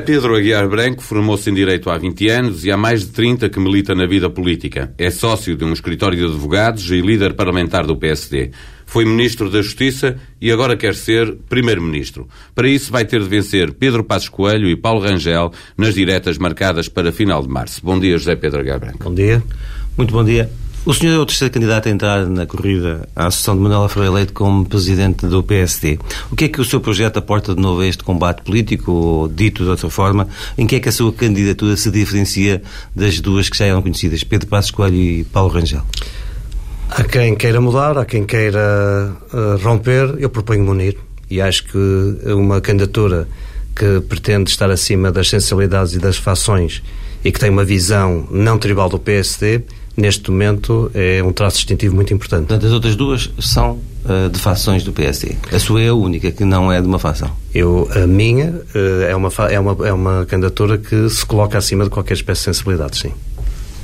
Pedro Aguiar Branco formou-se em Direito há 20 anos e há mais de 30 que milita na vida política. É sócio de um escritório de advogados e líder parlamentar do PSD. Foi Ministro da Justiça e agora quer ser Primeiro-Ministro. Para isso vai ter de vencer Pedro Passos Coelho e Paulo Rangel nas diretas marcadas para final de março. Bom dia, José Pedro Aguiar Branco. Bom dia. Muito bom dia. O senhor é o terceiro candidato a entrar na corrida à Associação de Manuela Freire Leite como presidente do PSD. O que é que o seu projeto aporta de novo a este combate político, ou dito de outra forma? Em que é que a sua candidatura se diferencia das duas que já eram conhecidas, Pedro Passos Coelho e Paulo Rangel? Há quem queira mudar, há quem queira uh, romper, eu proponho-me unir. E acho que uma candidatura que pretende estar acima das sensibilidades e das fações e que tem uma visão não tribal do PSD neste momento é um traço distintivo muito importante. Portanto, as outras duas são uh, de facções do PSD. A sua é a única que não é de uma facção. Eu, a minha uh, é, uma, é, uma, é uma candidatura que se coloca acima de qualquer espécie de sensibilidade, sim.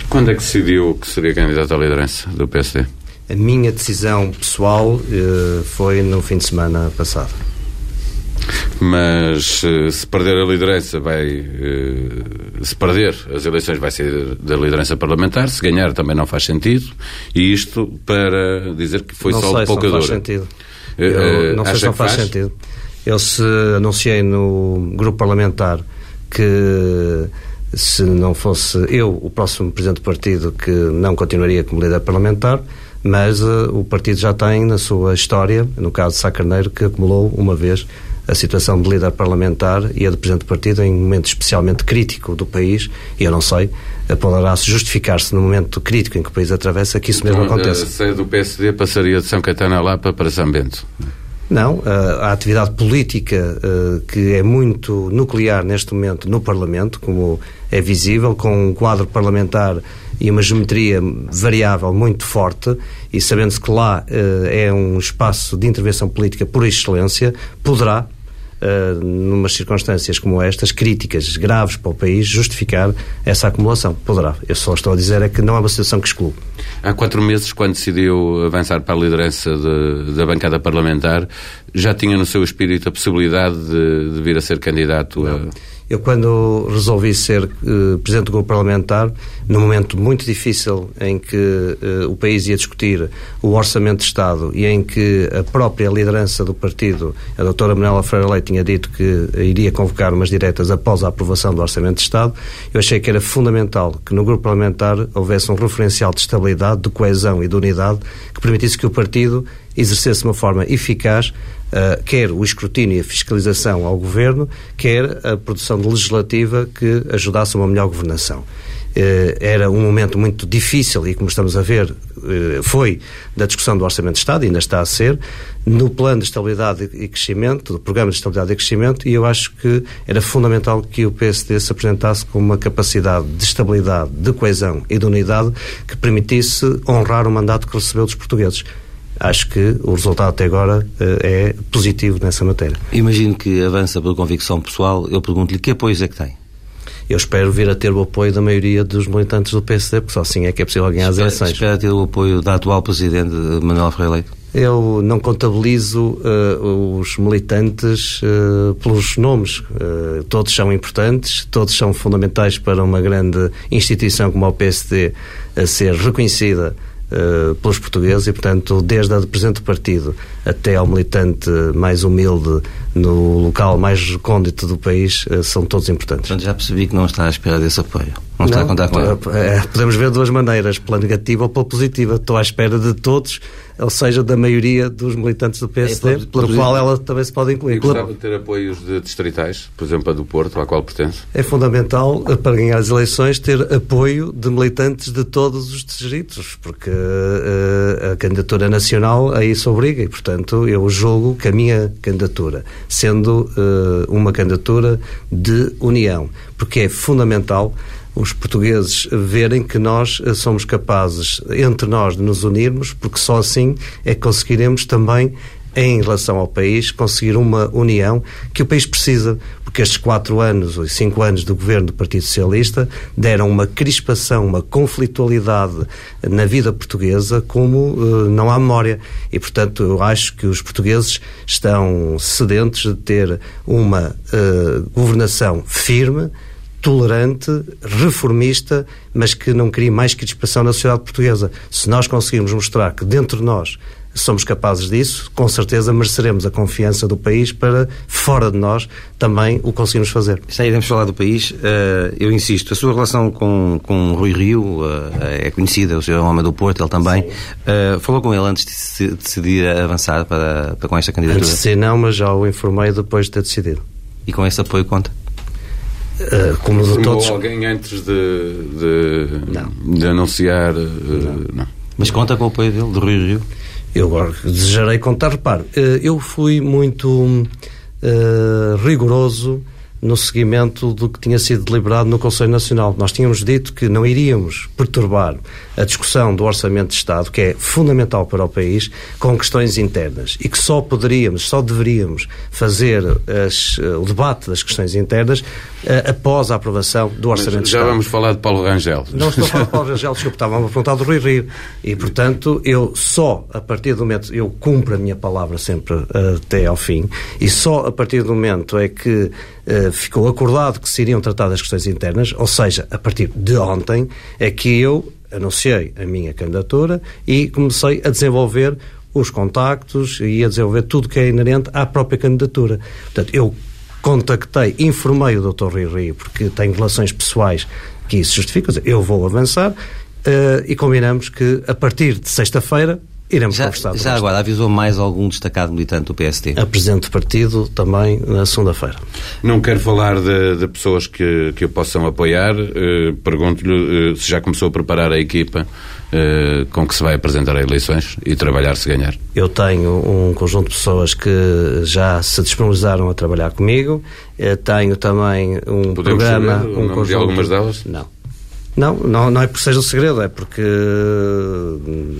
Quando é que decidiu que seria candidato à liderança do PSD? A minha decisão pessoal uh, foi no fim de semana passado mas eh, se perder a liderança vai eh, se perder as eleições vai ser da liderança parlamentar. Se ganhar também não faz sentido. E isto para dizer que foi não só de pouca dor. não faz sentido eu, não sei se não faz, faz, sentido. Eu se anunciei no grupo parlamentar que se não fosse eu o próximo presidente do partido que não continuaria como líder parlamentar mas uh, o partido já tem na sua história, no caso de Sá Carneiro, que acumulou uma vez a situação de líder parlamentar e a de presidente do partido em um momento especialmente crítico do país, e eu não sei, poderá-se justificar-se no momento crítico em que o país atravessa que isso mesmo então, aconteça. A sede do PSD passaria de São Caetano a Lapa para São Bento? Não, a atividade política que é muito nuclear neste momento no Parlamento, como é visível, com um quadro parlamentar e uma geometria variável muito forte, e sabendo-se que lá é um espaço de intervenção política por excelência, poderá uh, numas circunstâncias como estas, críticas graves para o país, justificar essa acumulação. Poderá. Eu só estou a dizer é que não é uma situação que excluo. Há quatro meses, quando decidiu avançar para a liderança de, da bancada parlamentar, já tinha no seu espírito a possibilidade de, de vir a ser candidato não. a eu, quando resolvi ser uh, Presidente do Grupo Parlamentar, num momento muito difícil em que uh, o país ia discutir o Orçamento de Estado e em que a própria liderança do partido, a doutora Manuela Freire Leite, tinha dito que iria convocar umas diretas após a aprovação do Orçamento de Estado, eu achei que era fundamental que no Grupo Parlamentar houvesse um referencial de estabilidade, de coesão e de unidade que permitisse que o partido exercesse de uma forma eficaz uh, quer o escrutínio e a fiscalização ao governo, quer a produção legislativa que ajudasse a uma melhor governação. Uh, era um momento muito difícil e, como estamos a ver, uh, foi da discussão do Orçamento de Estado, ainda está a ser, no plano de estabilidade e crescimento, do programa de estabilidade e crescimento, e eu acho que era fundamental que o PSD se apresentasse com uma capacidade de estabilidade, de coesão e de unidade que permitisse honrar o mandato que recebeu dos portugueses acho que o resultado até agora uh, é positivo nessa matéria. Imagino que avança pela convicção pessoal. Eu pergunto-lhe que apoios é que tem? Eu espero vir a ter o apoio da maioria dos militantes do PSD, porque só assim é que é possível ganhar espera, as eleições. Espera ter o apoio da atual Presidente Manuel Freire Leite? Eu não contabilizo uh, os militantes uh, pelos nomes. Uh, todos são importantes, todos são fundamentais para uma grande instituição como o PSD a ser reconhecida Uh, pelos portugueses e, portanto, desde a de Presidente do Partido até ao militante mais humilde no local mais recôndito do país, uh, são todos importantes. Portanto, já percebi que não está à espera desse apoio. Não, não está a contar com ele. Uh, podemos ver de duas maneiras, pela negativa ou pela positiva. Estou à espera de todos ou seja, da maioria dos militantes do PSD, é, pela qual ela também se pode incluir. E gostava de ter apoios de distritais, por exemplo, a do Porto, à qual pertence? É fundamental, eh, para ganhar as eleições, ter apoio de militantes de todos os distritos, porque uh, a candidatura nacional a isso obriga e, portanto, eu julgo que a minha candidatura, sendo uh, uma candidatura de união, porque é fundamental os portugueses verem que nós eh, somos capazes, entre nós, de nos unirmos, porque só assim é que conseguiremos também em relação ao país, conseguir uma união que o país precisa, porque estes quatro anos ou cinco anos do governo do Partido Socialista deram uma crispação, uma conflitualidade na vida portuguesa como uh, não há memória. E, portanto, eu acho que os portugueses estão sedentes de ter uma uh, governação firme, tolerante, reformista, mas que não crie mais crispação na sociedade portuguesa. Se nós conseguirmos mostrar que dentro de nós somos capazes disso, com certeza mereceremos a confiança do país para, fora de nós, também o conseguirmos fazer. Já iremos falar do país. Uh, eu insisto, a sua relação com, com Rui Rio uh, é conhecida, o senhor é um homem do Porto, ele também. Uh, falou com ele antes de se decidir avançar para, para com esta candidatura? Antes de ser não, mas já o informei depois de ter decidido. E com esse apoio conta? Uh, como de todos. alguém antes de, de, de anunciar. Uh, não. não. Mas conta com o apoio dele, do Rui Rio? Eu agora desejarei contar. Repare, uh, eu fui muito rigoroso no seguimento do que tinha sido deliberado no Conselho Nacional. Nós tínhamos dito que não iríamos perturbar a discussão do Orçamento de Estado, que é fundamental para o país, com questões internas e que só poderíamos, só deveríamos fazer as, o debate das questões internas uh, após a aprovação do Orçamento Mas de já Estado. vamos falar de Paulo Rangel. Não estou a falar de Paulo Rangel, desculpe, estava a perguntar do Rui Rio. E, portanto, eu só, a partir do momento, eu cumpro a minha palavra sempre uh, até ao fim, e só a partir do momento é que uh, ficou acordado que se iriam tratar das questões internas, ou seja, a partir de ontem, é que eu anunciei a minha candidatura e comecei a desenvolver os contactos e a desenvolver tudo que é inerente à própria candidatura. Portanto, eu contactei, informei o Dr. Rui Rio, porque tenho relações pessoais que isso justifica, eu vou avançar, uh, e combinamos que a partir de sexta-feira iremos já, conversar. Já agora, avisou mais algum destacado militante do PST? A Presidente do Partido também na segunda-feira. Não quero falar de, de, pessoas que, que o possam apoiar. Uh, Pergunto-lhe uh, se já começou a preparar a equipa uh, com que se vai apresentar a eleições e trabalhar se ganhar. Eu tenho um conjunto de pessoas que já se disponibilizaram a trabalhar comigo. Eu tenho também um Podemos programa. Saber um o nome de algumas delas? Não. Não, não, não é porque seja um segredo, é porque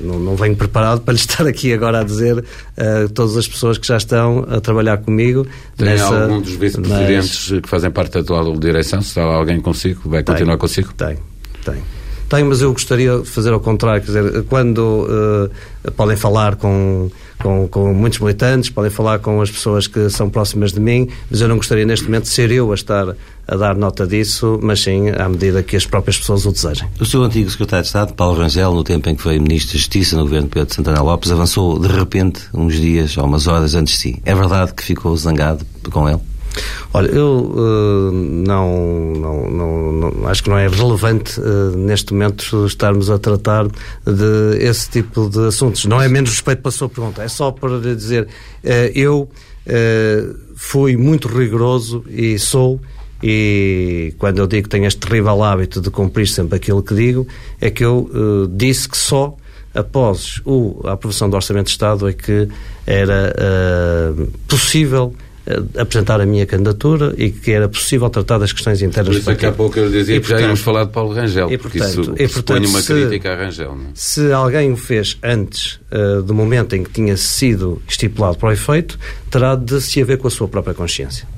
não, não venho preparado para lhe estar aqui agora a dizer uh, todas as pessoas que já estão a trabalhar comigo. Tem nessa, algum dos vice-presidentes mas... que fazem parte da atual direção? Se está alguém consigo, vai continuar tem, consigo? Tem, tem. Tem, mas eu gostaria de fazer ao contrário, quer dizer, quando uh, podem falar com, com, com, muitos militantes, podem falar com as pessoas que são próximas de mim, mas eu não gostaria neste momento de ser eu a estar a dar nota disso, mas sim à medida que as próprias pessoas o desejem. O seu antigo secretário de Estado, Paulo Rangel, no tempo em que foi Ministro da Justiça no governo de Pedro Santana Lopes, avançou de repente uns dias ou umas horas antes de si. É verdade que ficou zangado com ele? Olha, eu uh, não, não, não, não, acho que não é relevante uh, neste momento estarmos a tratar de esse tipo de assuntos. Não é menos respeito pela sua pergunta, é só para dizer, uh, eu fui muito rigoroso e sou e quando eu digo que tenho este terrível hábito de cumprir sempre aquilo que digo, é que eu disse que só após o, a aprovação do Orçamento de Estado é que era possível apresentar a minha candidatura e que era possível tratar das questões internas Por isso daqui a pouco eu dizia e, que portanto, já íamos falar de Paulo Rangel, e, porque portanto, isso e, portanto, uma se, crítica a Rangel. Não? é? Se alguém o fez antes uh, do momento em que tinha sido estipulado para o efeito, terá de se haver com a sua própria consciência.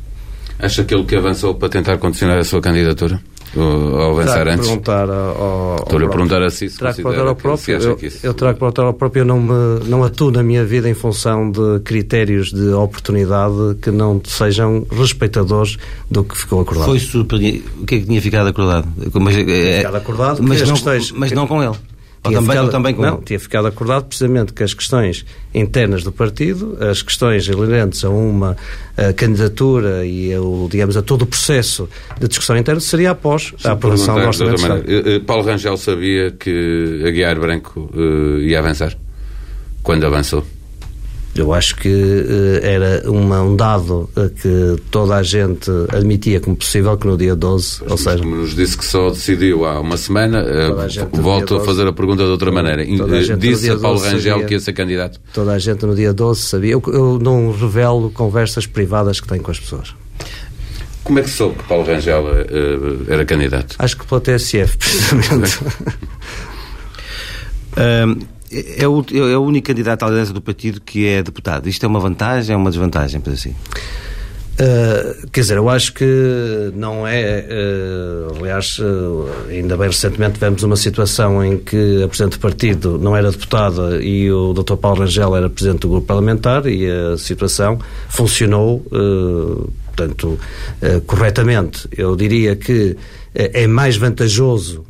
Acha que ele que avançou para tentar condicionar a sua candidatura? Ou avançar terá antes? perguntar ao, Estou-lhe a perguntar a si se que perguntar ao próprio. Que, eu, que isso... eu terá que perguntar ao próprio. Eu não, me, não atuo na minha vida em função de critérios de oportunidade que não sejam respeitadores do que ficou acordado. Foi surpreendente. O que é que tinha ficado acordado? Mas, é, ficado acordado mas, não, questões, mas não com ele. Tinha também, ficado, também com não, tinha ficado acordado precisamente que as questões internas do partido, as questões inerentes a uma a candidatura e ao, digamos, a todo o processo de discussão interna seria após a aprovação do Orçamento de Estado. Eh, Paulo Rangel sabia que Aguiar Branco uh, ia avançar? Quando avançou? Eu acho que uh, era uma, um dado uh, que toda a gente admitia como possível que no dia 12, Mas, ou seja... Como nos disse que só decidiu há uma semana, uh, volto a fazer a pergunta de outra maneira. Disse a Paulo Rangel sabia, que ia ser candidato? Toda a gente no dia 12 sabia. Eu, eu não revelo conversas privadas que tenho com as pessoas. Como é que soube que Paulo Rangel era candidato? Acho que pela TSF, precisamente. um, é o, é o único candidato à liderança do partido que é deputado. Isto é uma vantagem ou uma desvantagem, para assim? Uh, quer dizer, eu acho que não é. Uh, aliás, uh, ainda bem recentemente tivemos uma situação em que a Presidente do Partido não era deputada e o Dr. Paulo Rangel era Presidente do Grupo Parlamentar e a situação funcionou, portanto, corretamente. Eu diria que é mais vantajoso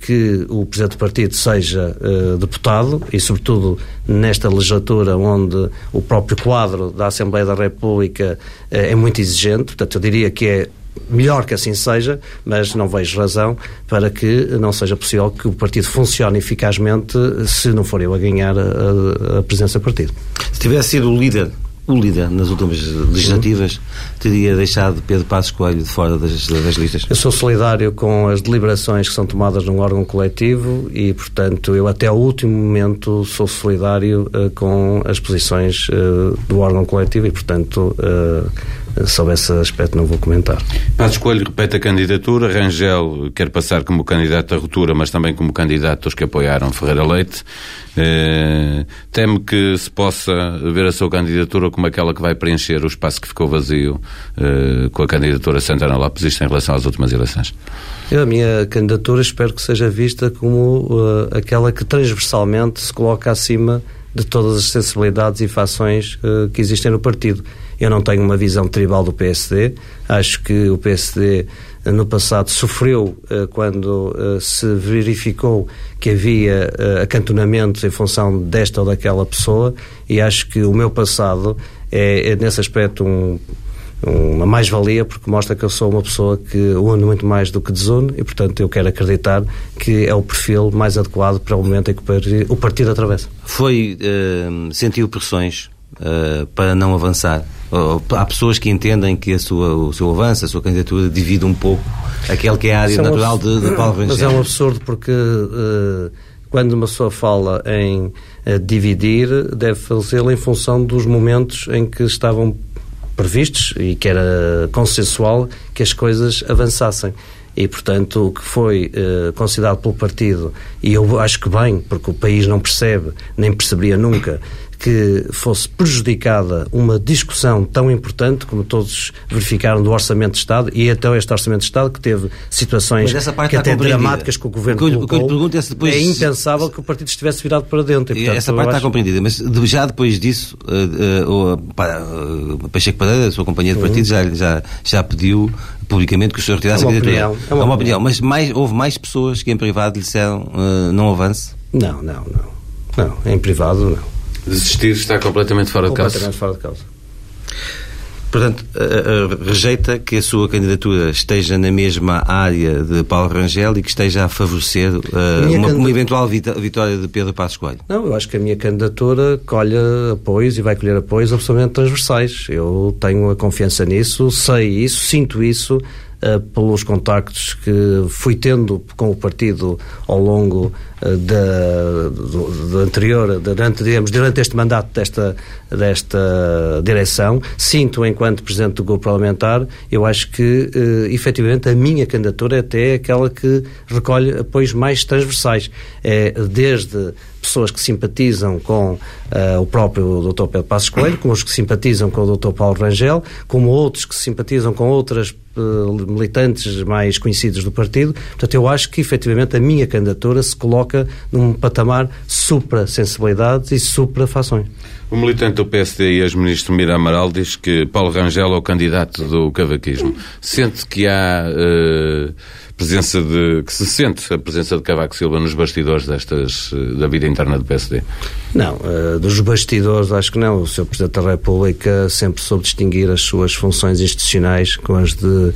que o Presidente do Partido seja uh, deputado e, sobretudo, nesta legislatura onde o próprio quadro da Assembleia da República uh, é muito exigente. Portanto, eu diria que é melhor que assim seja, mas não vejo razão para que não seja possível que o partido funcione eficazmente se não for eu a ganhar a, a presença do partido. Se tivesse sido o líder líder nas últimas legislativas teria deixado Pedro Passos Coelho de fora das, das listas? Eu sou solidário com as deliberações que são tomadas num órgão coletivo e, portanto, eu até ao último momento sou solidário uh, com as posições uh, do órgão coletivo e, portanto, uh, sobre esse aspecto não vou comentar. Passos Coelho repete a candidatura, Rangel quer passar como candidato à ruptura, mas também como candidato aos que apoiaram Ferreira Leite. Eh, teme que se possa ver a sua candidatura como aquela que vai preencher o espaço que ficou vazio eh, com a candidatura Santana Lopes, isto em relação às últimas eleições? Eu, a minha candidatura espero que seja vista como uh, aquela que transversalmente se coloca acima de todas as sensibilidades e fações uh, que existem no partido. Eu não tenho uma visão tribal do PSD, acho que o PSD no passado sofreu eh, quando eh, se verificou que havia eh, acantonamentos em função desta ou daquela pessoa. E acho que o meu passado é, é nesse aspecto um, uma mais-valia porque mostra que eu sou uma pessoa que une muito mais do que desune. E, portanto, eu quero acreditar que é o perfil mais adequado para o momento em que o partido atravessa. Foi, uh, sentiu pressões uh, para não avançar? há pessoas que entendem que a sua, o seu avanço, a sua candidatura divide um pouco aquele que é a área é natural de, de Paulo Rangel. Mas é um absurdo porque uh, quando uma pessoa fala em uh, dividir, deve fazê-lo em função dos momentos em que estavam previstos e que era consensual que as coisas avançassem. E, portanto, o que foi uh, considerado pelo partido, e eu acho que bem, porque o país não percebe, nem perceberia nunca, que fosse prejudicada uma discussão tão importante, como todos verificaram, do Orçamento de Estado, e até este Orçamento de Estado, que teve situações que até dramáticas que o Governo que, colocou, é, depois... é impensável que o partido estivesse virado para dentro. E, portanto, essa parte acho... está compreendida, mas já depois disso, uh, uh, uh, Pacheco Pareira, a sua companhia de partido, uhum. já, já, já pediu publicamente que o senhor retirasse é a candidatura. É uma, é uma opinião. Mas mais, houve mais pessoas que em privado lhe disseram uh, não avance? Não, não, não. Não, em privado não. Desistir está completamente fora de causa. Completamente fora de causa. Portanto, rejeita que a sua candidatura esteja na mesma área de Paulo Rangel e que esteja a favorecer uh, uma, uma, eventual vitória de Pedro Passos Coelho? Não, eu acho que a minha candidatura colhe apoios e vai colher apoios absolutamente transversais. Eu tenho a confiança nisso, sei isso, sinto isso, pelos contactos que fui tendo com o partido ao longo uh, da, do, do anterior, durante, digamos, durante este mandato desta, desta direção. Sinto, enquanto Presidente do Grupo Parlamentar, eu acho que, uh, efetivamente, a minha candidatura é até aquela que recolhe apoios mais transversais. É desde pessoas que simpatizam com uh, o próprio Dr. Pedro Passos Coelho, como os que simpatizam com o Dr. Paulo Rangel, como outros que simpatizam com outras militantes mais conhecidos do partido. Portanto, eu acho que efetivamente a minha candidatura se coloca num patamar supra-sensibilidades e supra-fações. O militante do PSD e ex-ministro Mira Amaral diz que Paulo Rangel é o candidato do cavaquismo. Sente que há. Uh presença de que se sente a presença de Cavaco Silva nos bastidores destas eh, da vida interna do PSD? Não, uh, dos bastidores acho que não. O Sr. Presidente da República sempre soube distinguir as suas funções institucionais com as de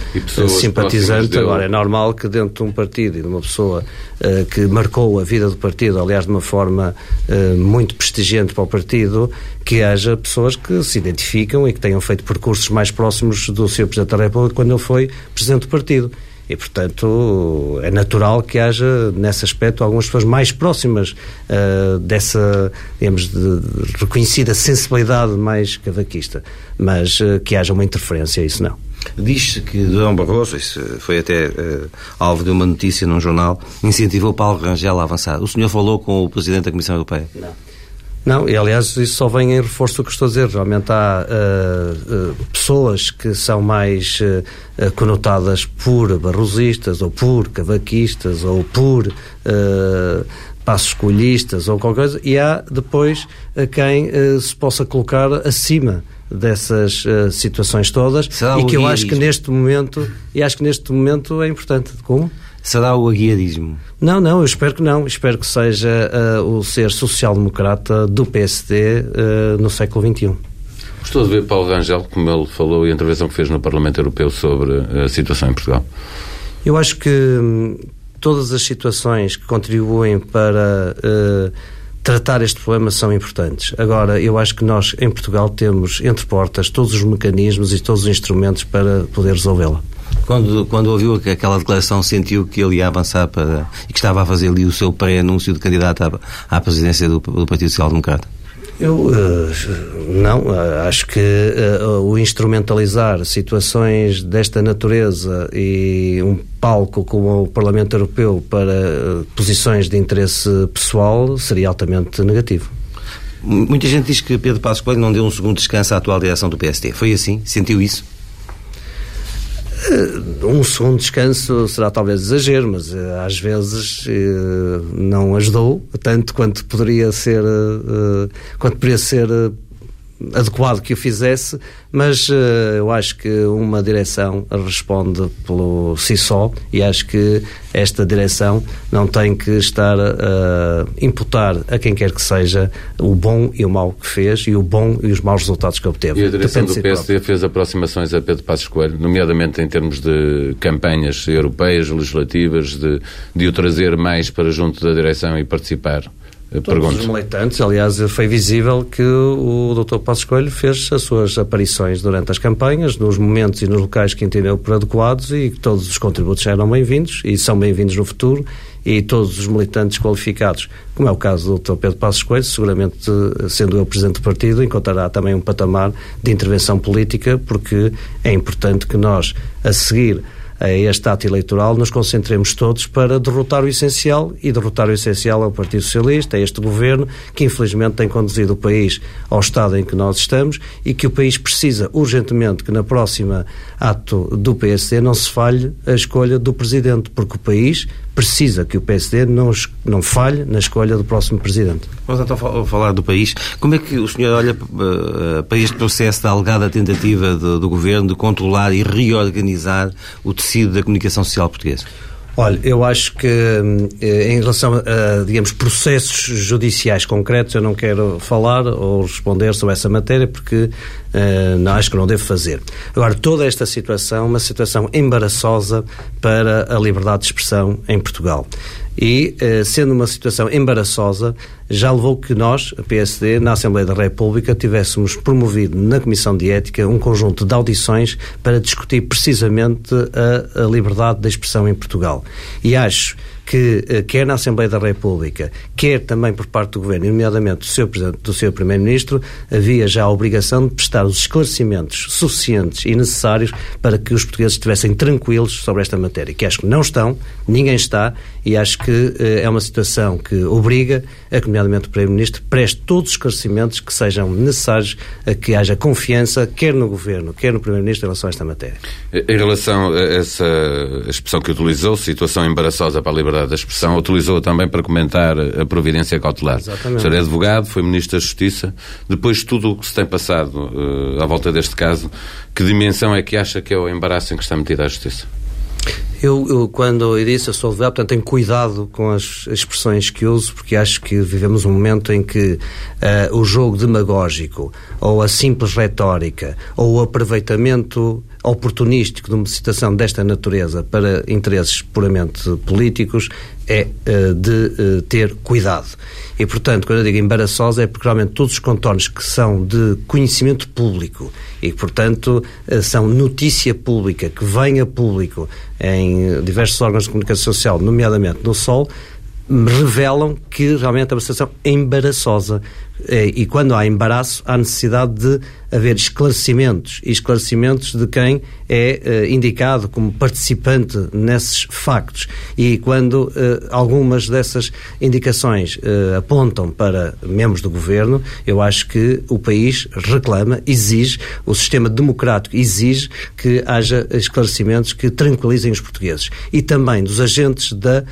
simpatizante. Agora, é normal que dentro de um partido e de uma pessoa uh, que marcou a vida do partido, aliás, de uma forma uh, muito prestigiante para o partido, que haja pessoas que se identificam e que tenham feito percursos mais próximos do Sr. Presidente da República quando ele foi Presidente do partido. E, portanto, é natural que haja, nesse aspecto, algumas pessoas mais próximas uh, dessa, digamos, de, de reconhecida sensibilidade mais cavaquista. Mas uh, que haja uma interferência, isso não. Diz-se que Durão Barroso, isso foi até uh, alvo de uma notícia num jornal, incentivou Paulo Rangel a avançar. O senhor falou com o Presidente da Comissão Europeia? Não. Não, e aliás isso só vem em reforço do que estou a dizer. Realmente há uh, uh, pessoas que são mais uh, conotadas por barrosistas, ou por cavaquistas, ou por passos escolhistas, ou qualquer coisa, e há depois quem se possa colocar acima dessas situações todas e que eu acho que neste momento e acho que neste momento é importante. Como? Será o aguiadismo? Não, não, eu espero que não. Espero que seja uh, o ser social-democrata do PSD uh, eh, no século XXI. Gostou de ver Paulo Rangel, como ele falou, e a intervenção que fez no Parlamento Europeu sobre a situação em Portugal? Eu acho que hum, todas as situações que contribuem para uh, tratar este problema são importantes. Agora, eu acho que nós, em Portugal, temos entre portas todos os mecanismos e todos os instrumentos para poder resolvê-la. Quando, quando ouviu aquela declaração, sentiu que ele ia avançar para, e que estava a fazer ali o seu pré-anúncio de candidato à, à presidência do, do Partido Social Democrata? Eu uh, não, uh, acho que uh, o instrumentalizar situações desta natureza e um palco como o Parlamento Europeu para posições de interesse pessoal seria altamente negativo. Muita gente diz que Pedro Passos Coelho não deu um segundo descanso à atual direção do PSD. Foi assim? Sentiu isso? Eh, um segundo descanso será talvez exagero, mas uh, às vezes uh, não ajudou tanto quanto poderia ser, quanto poderia ser adequado que o fizesse, mas uh, eu acho que uma direção responde pelo si só e acho que esta direção não tem que estar a imputar a quem quer que seja o bom e o mau que fez e o bom e os maus resultados que obteve. E a direção Depende do PSD fez aproximações a Pedro Passos Coelho, nomeadamente em termos de campanhas europeias, legislativas, de, de o trazer mais para junto da direção e participar Todos os militantes, aliás, foi visível que o Dr. Passos Coelho fez as suas aparições durante as campanhas, nos momentos e nos locais que entendeu por adequados e que todos os contributos eram bem-vindos e são bem-vindos no futuro e todos os militantes qualificados, como é o caso do Dr. Pedro Passos Coelho, seguramente sendo eu Presidente do Partido, encontrará também um patamar de intervenção política, porque é importante que nós, a seguir a este ato eleitoral, nos concentremos todos para derrotar o essencial, e derrotar o essencial é o Partido Socialista, é este governo, que infelizmente tem conduzido o país ao estado em que nós estamos e que o país precisa urgentemente que na próxima ato do PSD não se falhe a escolha do Presidente, porque o país precisa que o PSD não, não falhe na escolha do próximo Presidente. Vamos então falar do país. Como é que o senhor olha uh, para este processo da alegada tentativa de, do Governo de controlar e reorganizar o tecido da comunicação social portuguesa? Olha, eu acho que eh, em relação a, digamos, processos judiciais concretos, eu não quero falar ou responder sobre essa matéria porque não, acho que não devo fazer. Agora, toda esta situação, uma situação embaraçosa para a liberdade de expressão em Portugal. E, uh, sendo uma situação embaraçosa, já levou que nós, a PSD, na Assembleia da República, tivéssemos promovido na Comissão de Ética um conjunto de audições para discutir precisamente a, a liberdade de expressão em Portugal. E acho que, eh, quer na Assembleia da República, quer também por parte do Governo, nomeadamente do seu, do seu Primeiro-Ministro, havia já a obrigação de prestar os esclarecimentos suficientes e necessários para que os portugueses estivessem tranquilos sobre esta matéria, que acho que não estão, ninguém está, e acho que eh, é uma situação que obriga a que, nomeadamente, o Primeiro-Ministro preste todos os esclarecimentos que sejam necessários a que haja confiança, quer no Governo, quer no Primeiro-Ministro, em relação a esta matéria. Em relação a essa expressão que utilizou, situação embaraçosa para a liberdade liberdade da expressão, utilizou também para comentar a providência cautelar. Exatamente. O senhor é advogado, foi Ministro da Justiça. Depois de tudo o que se tem passado uh, à volta deste caso, que dimensão é que acha que é o embaraço em que está metida a Justiça? Eu, eu, quando eu disse, eu sou advogado, portanto, tenho cuidado com as expressões que uso, porque acho que vivemos um momento em que uh, o jogo demagógico, ou a simples retórica, ou o aproveitamento oportunístico de uma situação desta natureza para interesses puramente políticos é uh, de uh, ter cuidado. E, portanto, quando eu digo embaraçosa é porque realmente todos os contornos que são de conhecimento público e portanto, uh, são notícia pública, que vem a público em diversos órgãos de comunicação social, nomeadamente no SOL, revelam que realmente é uma situação embaraçosa, eh, e quando há embaraço, há necessidade de haver esclarecimentos e esclarecimentos de quem é uh, indicado como participante nesses factos. E quando uh, algumas dessas indicações uh, apontam para membros do governo, eu acho que o país reclama, exige, o sistema democrático exige que haja esclarecimentos que tranquilizem os portugueses. E também dos agentes da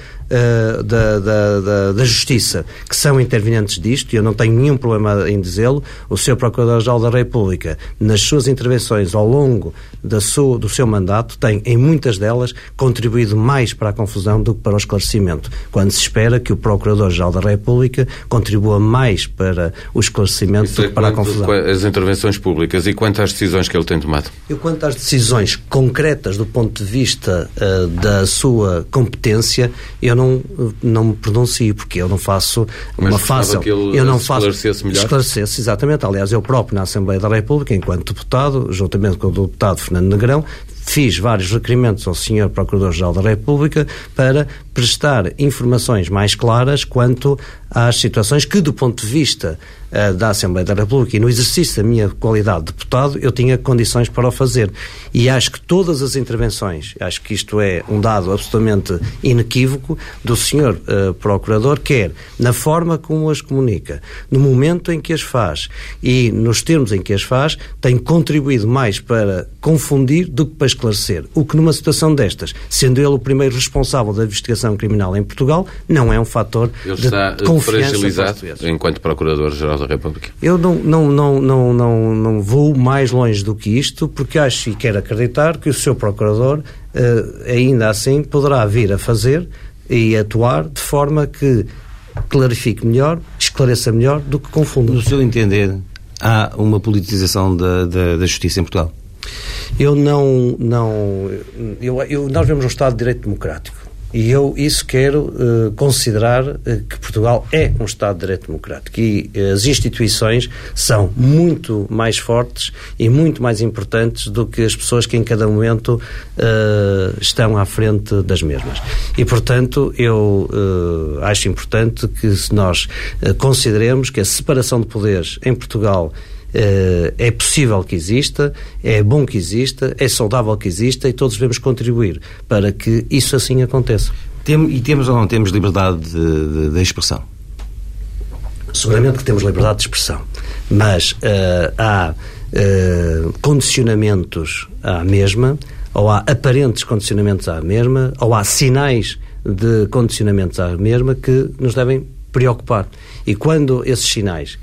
da, da, da, da, Justiça, que são intervenientes disto, e eu não tenho nenhum problema em dizê-lo, o Sr. Procurador-Geral da República, nas suas intervenções ao longo da sua, do seu mandato, tem, em muitas delas, contribuído mais para a confusão do que para o esclarecimento, quando se espera que o Procurador-Geral da República contribua mais para o esclarecimento Isso do é que para a confusão. As intervenções públicas e quanto às decisões que ele tem tomado? Eu, quanto às decisões concretas do ponto de vista uh, da sua competência, eu não não, me pronuncio, porque eu não faço Mas uma fácil. Eu não faço. Esclarecesse melhor? Esclarecesse, exatamente. Aliás, eu próprio, na Assembleia da República, enquanto deputado, juntamente com o deputado Fernando Negrão, fiz vários requerimentos ao Sr. Procurador-Geral da República para prestar informações mais claras quanto às situações que, do ponto de vista uh, da Assembleia da República e no exercício da minha qualidade de deputado, eu tinha condições para o fazer. E acho que todas as intervenções, acho que isto é um dado absolutamente inequívoco do Sr. Uh, Procurador, quer na forma como as comunica, no momento em que as faz e nos termos em que as faz, tem contribuído mais para confundir do que para esclarecer. O que numa situação destas, sendo ele o primeiro responsável da investigação criminal em Portugal, não é um fator ele de está fragilizado enquanto Procurador-Geral da República? Eu não, não, não, não, não, não vou mais longe do que isto, porque acho e quero acreditar que o seu Procurador uh, ainda assim poderá vir a fazer e atuar de forma que clarifique melhor, esclareça melhor do que confunda. No seu entender, há uma politização da, da, da justiça em Portugal? Eu não. não eu, eu, nós vemos um Estado de Direito Democrático. E eu isso quero uh, considerar uh, que Portugal é um Estado de Direito Democrático e uh, as instituições são muito mais fortes e muito mais importantes do que as pessoas que em cada momento estão à frente das mesmas. E, portanto, eu acho importante que nós consideremos que a separação de poderes em Portugal é possível que exista, é bom que exista, é saudável que exista e todos devemos contribuir para que isso assim aconteça. Tem, e temos ou não temos liberdade de, de, de, expressão? Seguramente que temos liberdade de expressão, mas uh, há uh, condicionamentos à mesma, ou há aparentes condicionamentos à mesma, ou há sinais de condicionamentos à mesma que nos devem preocupar. E quando esses sinais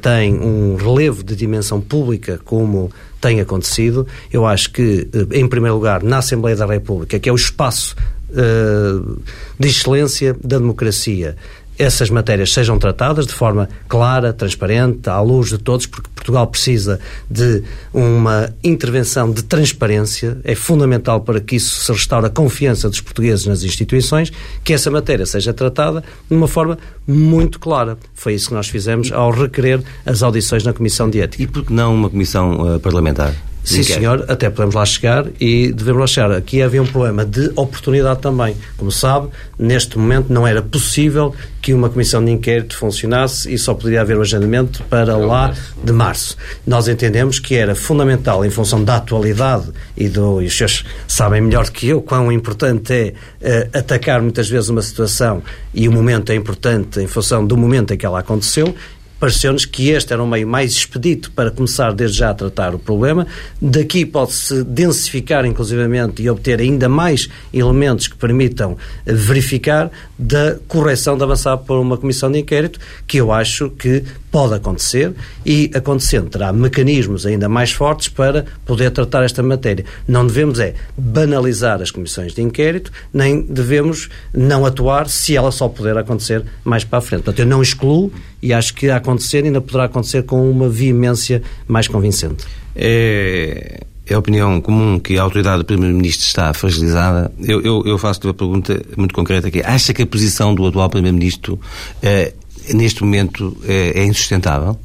tem um relevo de dimensão pública como tem acontecido, eu acho que, uh, em primeiro lugar, na Assembleia da República, que é o espaço uh, de excelência da democracia, essas matérias sejam tratadas de forma clara, transparente, à luz de todos, porque Portugal precisa de uma intervenção de transparência. É fundamental para que isso se restaure a confiança dos portugueses nas instituições, que essa matéria seja tratada de uma forma muito clara. Foi isso que nós fizemos ao requerer as audições na Comissão de Ética. E por que não uma comissão uh, parlamentar? Sim, senhor, até podemos lá chegar e devemos lá chegar. Aqui havia um problema de oportunidade também. Como sabe, neste momento não era possível que uma comissão de inquérito funcionasse e só poderia haver o um agendamento para lá de março. Nós entendemos que era fundamental, em função da atualidade e, do, e os senhores sabem melhor do que eu quão importante é uh, atacar muitas vezes uma situação e o momento é importante em função do momento em que ela aconteceu pareceu-nos que este era um meio mais expedito para começar desde já a tratar o problema. Daqui pode-se densificar, inclusivamente, e obter ainda mais elementos que permitam verificar da correção de avançar por uma comissão de inquérito, que eu acho que pode acontecer e, acontecendo, terá mecanismos ainda mais fortes para poder tratar esta matéria. Não devemos é banalizar as comissões de inquérito, nem devemos não atuar se ela só puder acontecer mais para a frente. Portanto, eu não excluo e acho que a acontecer ainda poderá acontecer com uma veemência mais convincente. É, é a opinião comum que a autoridade do Primeiro-Ministro está fragilizada. Eu, eu, eu faço-te uma pergunta muito concreta aqui. Acha que a posição do atual Primeiro-Ministro é, neste momento é, é insustentável?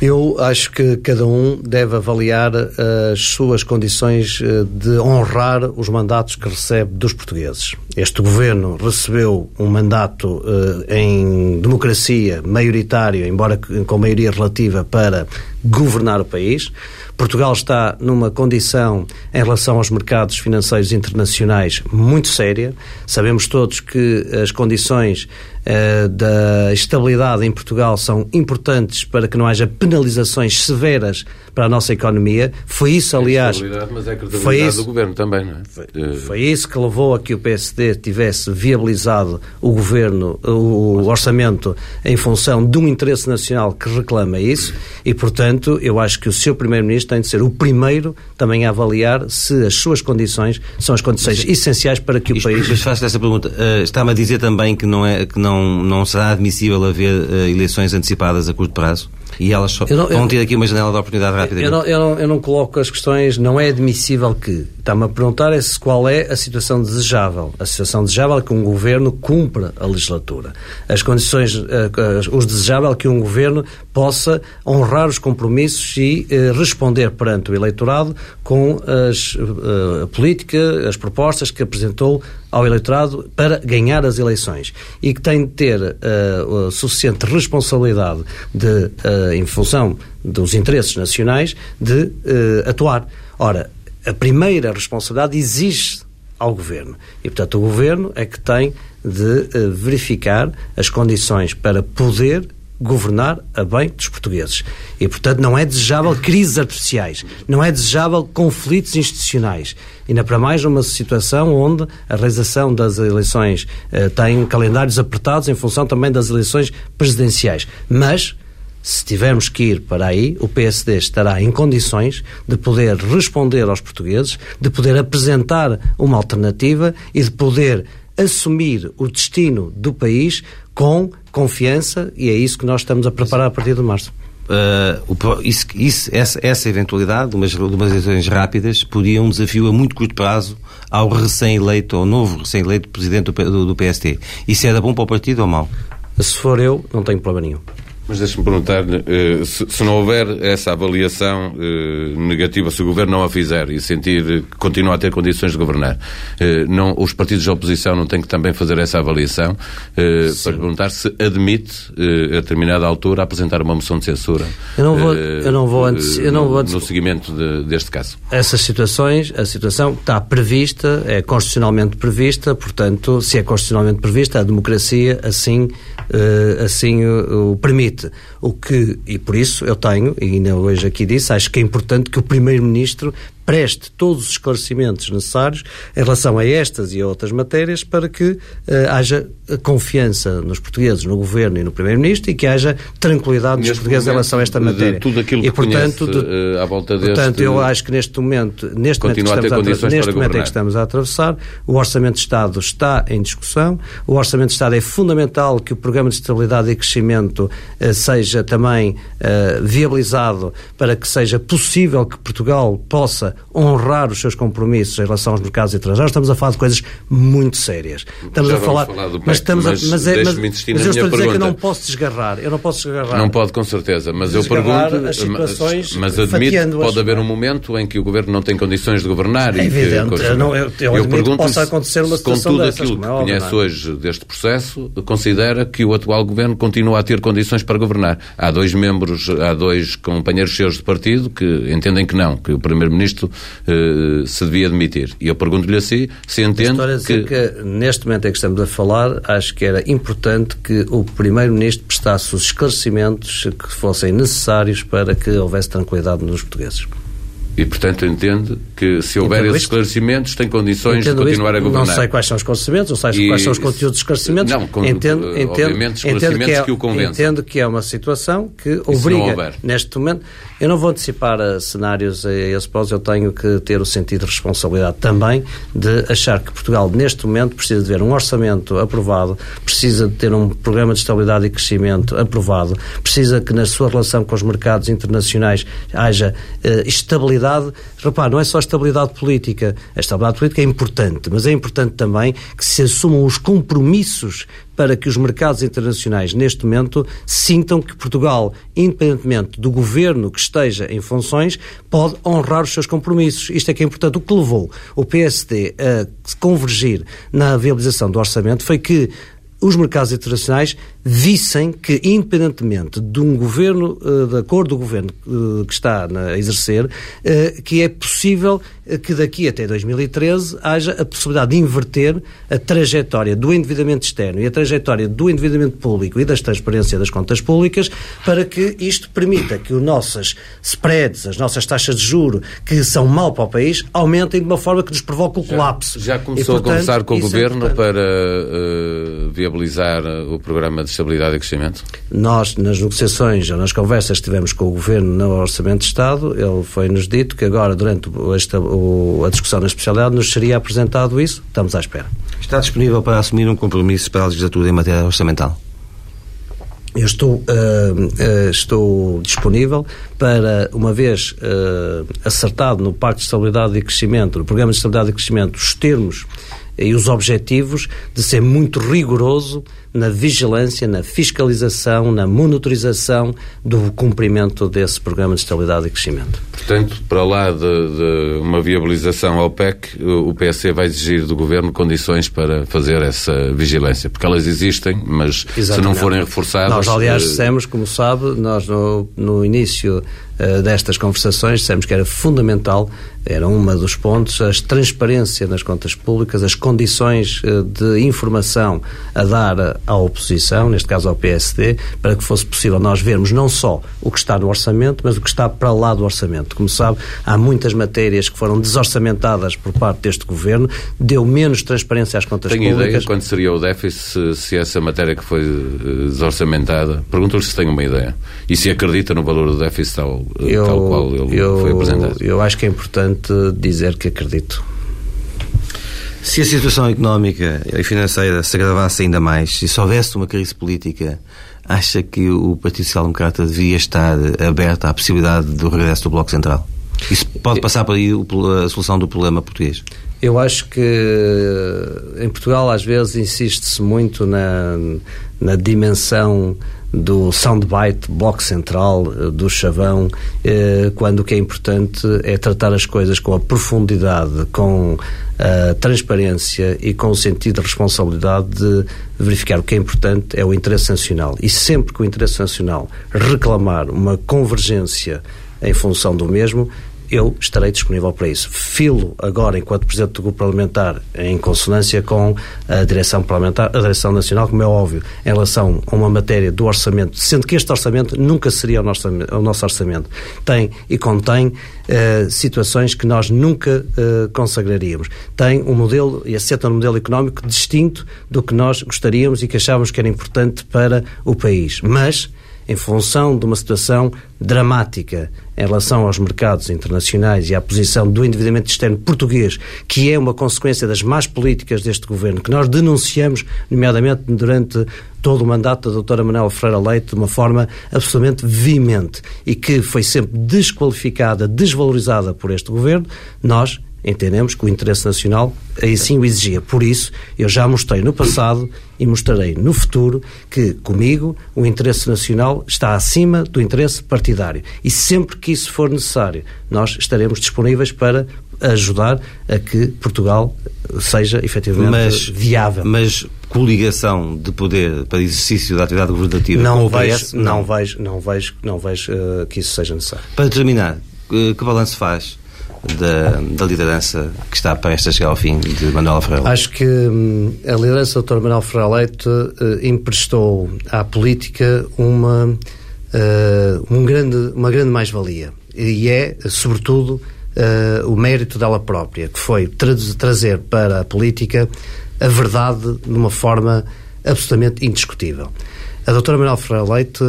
Eu acho que cada um deve avaliar uh, as suas condições uh, de honrar os mandatos que recebe dos portugueses. Este governo recebeu um mandato uh, em democracia maioritário, embora com maioria relativa, para governar o país. Portugal está numa condição em relação aos mercados financeiros internacionais muito séria. Sabemos todos que as condições eh, da estabilidade em Portugal são importantes para que não haja penalizações severas para a nossa economia. Foi isso, aliás. Mas é a foi isso, do governo também, não é? Foi, foi, isso que levou a que o PSD tivesse viabilizado o governo, o, o orçamento, em função de um interesse nacional que reclama isso, e, portanto, eu acho que o seu Primeiro-Ministro tem de ser o primeiro também a avaliar se as suas condições são as condições mas, essenciais para que o isto, país. Mas faço essa pergunta. Uh, Está-me a dizer também que não, é, que não não, não será admissível haver uh, eleições antecipadas a curto prazo? E elas só não, vão ter aqui uma janela de oportunidade rápida. Eu não, eu, não, eu não coloco as questões, não é admissível que. Está-me a perguntar é se qual é a situação desejável. A situação desejável é que um governo cumpra a legislatura. As condições, uh, os desejável é que um governo possa honrar os compromissos e uh, responder perante o eleitorado com as, a política, as propostas que apresentou ao eleitorado para ganhar as eleições e que tem de ter uh, suficiente responsabilidade de, uh, em função dos interesses nacionais, de uh, atuar. Ora, a primeira responsabilidade exige ao Governo. E, portanto, o Governo é que tem de verificar as condições para poder governar a bem dos portugueses. E, portanto, não é desejável crises artificiais, não é desejável conflitos institucionais. Ainda para mais numa situação onde a realização das eleições eh, tem calendários apertados em função também das eleições presidenciais. Mas, se tivermos que ir para aí, o PSD estará em condições de poder responder aos portugueses, de poder apresentar uma alternativa e de poder assumir o destino do país com confiança e é isso que nós estamos a preparar a partir de março. Uh, isso, isso, essa, essa eventualidade de umas, de umas eleições rápidas podia um desafio a muito curto prazo ao recém-eleito, ao novo recém-eleito presidente do, do, do PST. Isso era bom para o partido ou mau? Se for eu, não tenho problema nenhum. Mas deixe-me perguntar-lhe, eh, se não houver essa avaliação eh, negativa, se o Governo não a fizer e sentir que continua a ter condições de governar, eh, não, os partidos de oposição não têm que também fazer essa avaliação para perguntar se admite, a determinada altura, apresentar uma moção de censura eu não vou, eu não vou antes, eu não vou antes, no seguimento de, deste caso? Essas situações, a situação está prevista, é constitucionalmente prevista, portanto, se é constitucionalmente prevista, a democracia assim, assim o permite permite. O que, e por isso eu tenho, e ainda hoje aqui disse, acho que é importante que o Primeiro-Ministro preste todos os esclarecimentos necessários em relação a estas e a outras matérias para que uh, haja confiança nos portugueses, no governo e no primeiro-ministro e que haja tranquilidade nos portugueses em relação a esta matéria. tudo aquilo que e, portanto, conhece, de, uh, à volta deste... Portanto, eu acho que neste momento, neste momento, que estamos, a, neste momento em que estamos a atravessar, o Orçamento de Estado está em discussão. O Orçamento de Estado é fundamental que o Programa de Estabilidade e Crescimento uh, seja também viabilizado para que seja possível que Portugal possa honrar os seus compromissos em relação aos mercados estrangeiros, estamos a falar de coisas muito sérias. Estamos Já a falar, falar do mas estamos mas, a, mas, é, mas, mas eu estou a dizer pergunta. que eu não posso desgarrar, eu não posso desgarrar. Não pode com certeza, mas eu pergunto, as situações mas, mas admito que pode haver um momento em que o governo não tem condições de governar é e evidente, que, eu, não, eu, eu, eu pergunto possa acontecer uma situação com tudo dessas, aquilo que é conhece é? hoje deste processo, considera que o atual governo continua a ter condições para governar. Há dois membros, há dois companheiros seus de partido que entendem que não, que o primeiro-ministro eh, se devia demitir. E eu pergunto-lhe assim se entende que... que... Neste momento em que estamos a falar, acho que era importante que o Primeiro-Ministro prestasse os esclarecimentos que fossem necessários para que houvesse tranquilidade nos portugueses. E, portanto, entende que se houver Entendo esses isto. esclarecimentos, tem condições Entendo de continuar isto. a governar. Não sei quais são os esclarecimentos, não sei e... quais são os conteúdos dos esclarecimentos. Não, com, entendo, entendo, entendo que, é, que o convencem. Entendo que é uma situação que obriga, neste momento, eu não vou antecipar a cenários a esse pós, eu tenho que ter o sentido de responsabilidade também de achar que Portugal, neste momento, precisa de ver um orçamento aprovado, precisa de ter um programa de estabilidade e crescimento aprovado, precisa que na sua relação com os mercados internacionais haja uh, estabilidade estabilidade, repare, não é só a estabilidade política. A estabilidade política é importante, mas é importante também que se assumam os compromissos para que os mercados internacionais, neste momento, sintam que Portugal, independentemente do governo que esteja em funções, pode honrar os seus compromissos. Isto é que é importante. O que levou o PSD a convergir na viabilização do orçamento foi que os mercados internacionais vissem que, independentemente de um governo, uh, da cor do governo uh, que está a exercer, uh, que é possível que daqui até 2013 haja a possibilidade de inverter a trajetória do endividamento externo e a trajetória do endividamento público e da transparência das contas públicas para que isto permita que os nossos spreads, as nossas taxas de juro, que são mal para o país, aumentem de uma forma que nos provoque o colapso. Já, já começou e, portanto, a conversar com o é Governo é para viabilizar o programa de estabilidade e crescimento? Nós, nas negociações ou nas conversas que tivemos com o Governo no Orçamento de Estado, ele foi-nos dito que agora, durante esta, o, a discussão na especialidade, nos seria apresentado isso. Estamos à espera. Está disponível para assumir um compromisso para a legislatura em matéria orçamental? Eu estou, uh, uh, estou disponível para, uma vez uh, acertado no Pacto de Estabilidade e Crescimento, no Programa de Estabilidade e Crescimento, os termos e os objetivos de ser muito rigoroso na vigilância, na fiscalização, na monitorização do cumprimento desse programa de estabilidade e crescimento. Portanto, para lá de, de uma viabilização ao PEC, o PSD vai exigir do Governo condições para fazer essa vigilância, porque elas existem, mas Exatamente. se não forem reforçadas... Nós, aliás, eh, dissemos, como sabe, nós no, no início uh, destas conversações dissemos que era fundamental, era um dos pontos, a transparência nas contas públicas, as condições uh, de informação a dar à oposição, neste caso ao PSD, para que fosse possível nós vermos não só o que está no orçamento, mas o que está para lá do orçamento. Como sabe, há muitas matérias que foram desorçamentadas por parte deste governo, deu menos transparência às contas Tenho públicas. Tenho ideia quando seria o déficit se, se, essa matéria que foi eh, desorçamentada? Pergunto-lhe se tem uma ideia. E se acredita no valor do déficit eh, eu, tal qual ele eu, foi apresentado? Eu acho que é importante dizer que acredito. Se a situação económica e financeira se agravasse ainda mais, se houvesse uma crise política, acha que o Partido Social Democrata devia estar aberto à possibilidade do regresso do Bloco Central? Isso pode passar por aí a solução do problema português? Eu acho que em Portugal às vezes insiste-se muito na, na dimensão do soundbite, bloco central, eh, do chavão, eh, quando o que é importante é tratar as coisas com a profundidade, com a transparência e com o sentido de responsabilidade de verificar o que é importante é o interesse nacional. E sempre que o interesse nacional reclamar uma convergência em função do mesmo, eu estarei disponível para isso. Filo agora, enquanto Presidente do Grupo Parlamentar, em consonância com a direção parlamentar, a direção nacional, como é óbvio, em relação a uma matéria do orçamento, sendo que este orçamento nunca seria o nosso, o nosso orçamento. Tem e contém uh, situações que nós nunca uh, consagraríamos. Tem um modelo e aceita um modelo económico distinto do que nós gostaríamos e que achávamos que era importante para o país. Mas em função de uma situação dramática em relação aos mercados internacionais e à posição do endividamento externo português, que é uma consequência das más políticas deste governo, que nós denunciamos, nomeadamente durante todo o mandato da doutora Manuela Ferreira Leite, de uma forma absolutamente veemente e que foi sempre desqualificada, desvalorizada por este governo, nós entendemos que o interesse nacional aí sim o exigia. Por isso, eu já mostrei no passado e mostrarei no futuro que, comigo, o interesse nacional está acima do interesse partidário. E sempre que isso for necessário, nós estaremos disponíveis para ajudar a que Portugal seja efetivamente mas, viável. Mas coligação de poder para exercício da atividade governativa não com o PS, vejo, não. não vejo, não vejo, não vejo uh, que isso seja necessário. Para terminar, que, que balanço faz da, da, liderança que está prestes a chegar ao fim de Manuel Ferreira Acho que hum, a liderança do Dr. Manuel Ferreira Leite uh, emprestou à política uma, uh, um grande, uma grande mais-valia e é, sobretudo, uh, o mérito dela própria, que foi tra trazer para a política a verdade de uma forma absolutamente indiscutível. A doutora Manuel Ferreira Leite,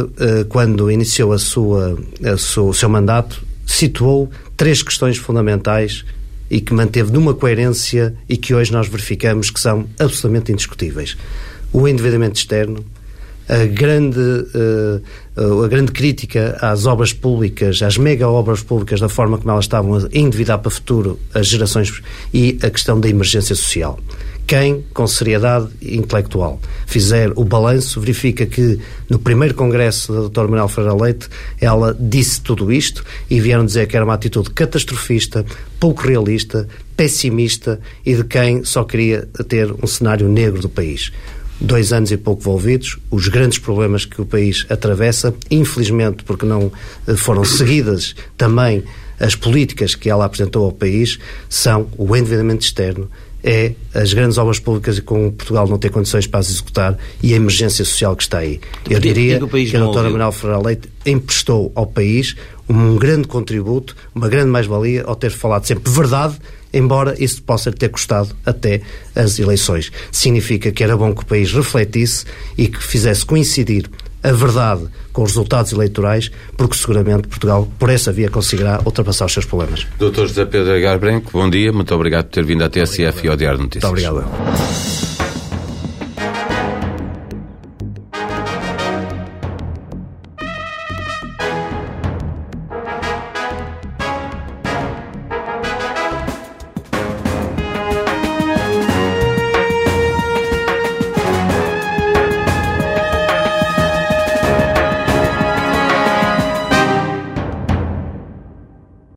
quando iniciou a sua, a sua, o seu mandato, situou três questões fundamentais e que manteve numa coerência e que hoje nós verificamos que são absolutamente indiscutíveis. O endividamento externo, a grande, uh, a grande crítica às obras públicas, às mega obras públicas, da forma como elas estavam a endividar para o futuro as gerações e a questão da emergência social quem, com seriedade intelectual, fizer o balanço, verifica que no primeiro congresso da doutora Manuel Ferreira Leite ela disse tudo isto e vieram dizer que era uma atitude catastrofista, pouco realista, pessimista e de quem só queria ter um cenário negro do país. Dois anos e pouco envolvidos, os grandes problemas que o país atravessa, infelizmente porque não eh, foram seguidas também as políticas que ela apresentou ao país, são o endividamento externo, é as grandes obras públicas com Portugal não ter condições para as executar e a emergência social que está aí. Eu diria que a doutora Manuel Ferreira Leite emprestou ao país um grande contributo, uma grande mais-valia ao ter falado sempre verdade, embora isso possa ter custado até as eleições. Significa que era bom que o país refletisse e que fizesse coincidir a verdade com os resultados eleitorais, porque seguramente Portugal, por essa via, conseguirá ultrapassar os seus problemas. Doutor José Pedro Agar Branco, bom dia, muito obrigado por ter vindo à TSF e ao Diário Notícias. Muito obrigado.